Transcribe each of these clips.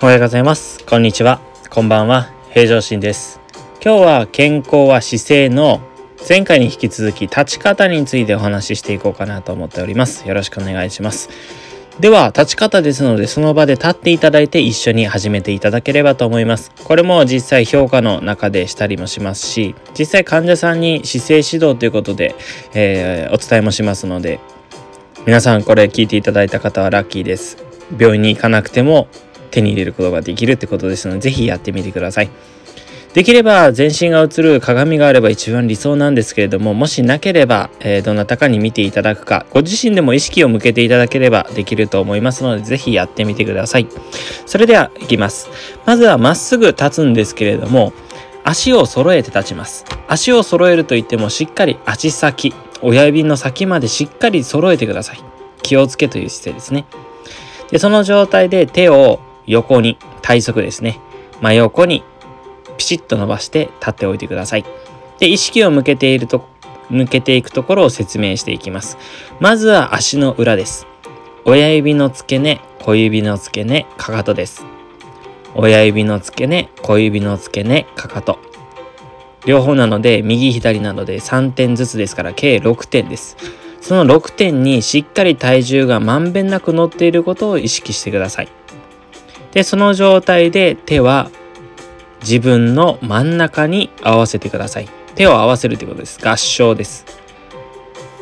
おはようございます。こんにちは。こんばんは。平常心です。今日は健康は姿勢の前回に引き続き立ち方についてお話ししていこうかなと思っております。よろしくお願いします。では、立ち方ですので、その場で立っていただいて一緒に始めていただければと思います。これも実際評価の中でしたりもしますし、実際患者さんに姿勢指導ということで、えーお伝えもしますので、皆さんこれ聞いていただいた方はラッキーです。病院に行かなくても手に入れることができるってことですので、ぜひやってみてください。できれば全身が映る鏡があれば一番理想なんですけれども、もしなければ、えーどなたかに見ていただくか、ご自身でも意識を向けていただければできると思いますので、ぜひやってみてください。それでは、いきます。まずはまっすぐ立つんですけれども、足を揃えて立ちます。足を揃えると言っても、しっかり足先、親指の先までしっかり揃えてください。気をつけという姿勢ですね。で、その状態で手を横に、体側ですね。真横にピシッと伸ばして立っておいてください。で、意識を向けていると、向けていくところを説明していきます。まずは足の裏です。親指の付け根、小指の付け根、かかとです。親指の付け根、小指の付け根、かかと。両方なので、右左なので3点ずつですから、計6点です。その6点にしっかり体重がまんべんなく乗っていることを意識してください。で、その状態で手は自分の真ん中に合わせてください。手を合わせるということです。合掌です。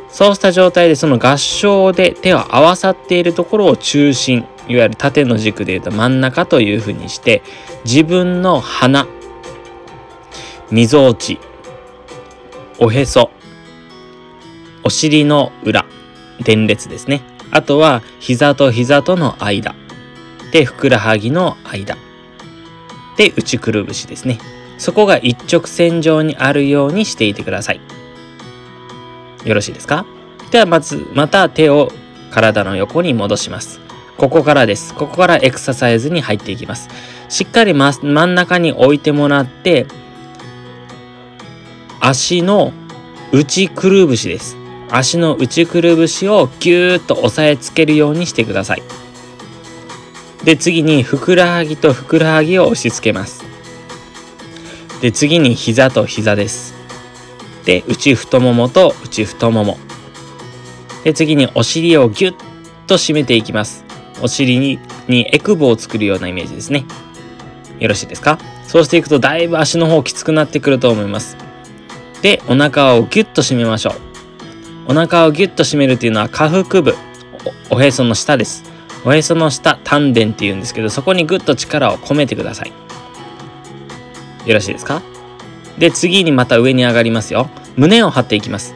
そうした状態でその合掌で手を合わさっているところを中心、いわゆる縦の軸でいうと真ん中というふうにして、自分の鼻、みぞおち、おへそ、お尻の裏、電列ですね。あとは膝と膝との間。で、ふくらはぎの間。で、内くるぶしですね。そこが一直線上にあるようにしていてください。よろしいですか？ではまず、また手を体の横に戻します。ここからです。ここからエクササイズに入っていきます。しっかりま真ん中に置いてもらって、足の内くるぶしです。足の内くるぶしをぎゅーっと押さえつけるようにしてください。で、次にふくらはぎとふくらはぎを押し付けます。で、次に膝と膝です。で、内太ももと内太もも。で、次にお尻をぎゅっと締めていきます。お尻ににエクボを作るようなイメージですね。よろしいですか？そうしていくとだいぶ足の方きつくなってくると思います。で、お腹をぎゅっと締めましょう。お腹をぎゅっと締めるっていうのは下腹部、おへその下です。おへその下、丹田っていうんですけど、そこにぐっと力を込めてください。よろしいですか？で、次にまた上に上がりますよ。胸を張っていきます。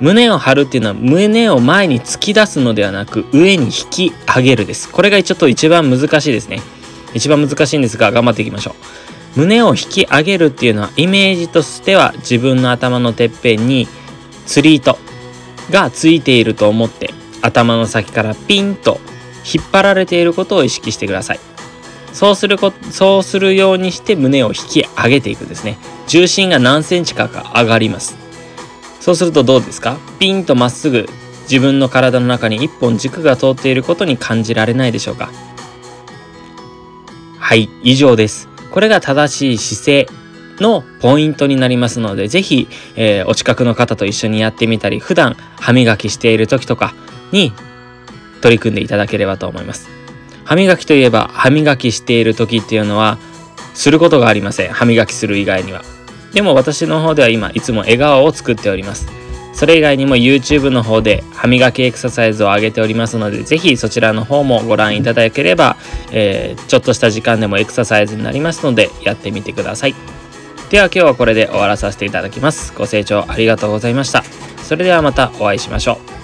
胸を張るっていうのは胸を前に突き出すのではなく上に引き上げるです。これがちょっと一番難しいですね。一番難しいんですが頑張っていきましょう。胸を引き上げるっていうのはイメージとしては自分の頭のてっぺんに釣り糸がついていると思って頭の先からピンと引っ張られていることを意識してください。そうするこそうするようにして胸を引き上げていくですね。重心が何センチかが上がります。そうするとどうですか？ピンとまっすぐ自分の体の中に一本軸が通っていることに感じられないでしょうか？はい、以上です。これが正しい姿勢のポイントになりますので、ぜひ、えーお近くの方と一緒にやってみたり、普段歯磨きしている時とかに取り組んでいただければと思います。歯磨きといえば、歯磨きしている時っていうのは、することがありません。歯磨きする以外には。でも私の方では今、いつも笑顔を作っております。それ以外にも YouTube の方で歯磨きエクササイズを上げておりますので、ぜひそちらの方もご覧いただければ、えーちょっとした時間でもエクササイズになりますので、やってみてください。では今日はこれで終わらさせていただきます。ご清聴ありがとうございました。それではまたお会いしましょう。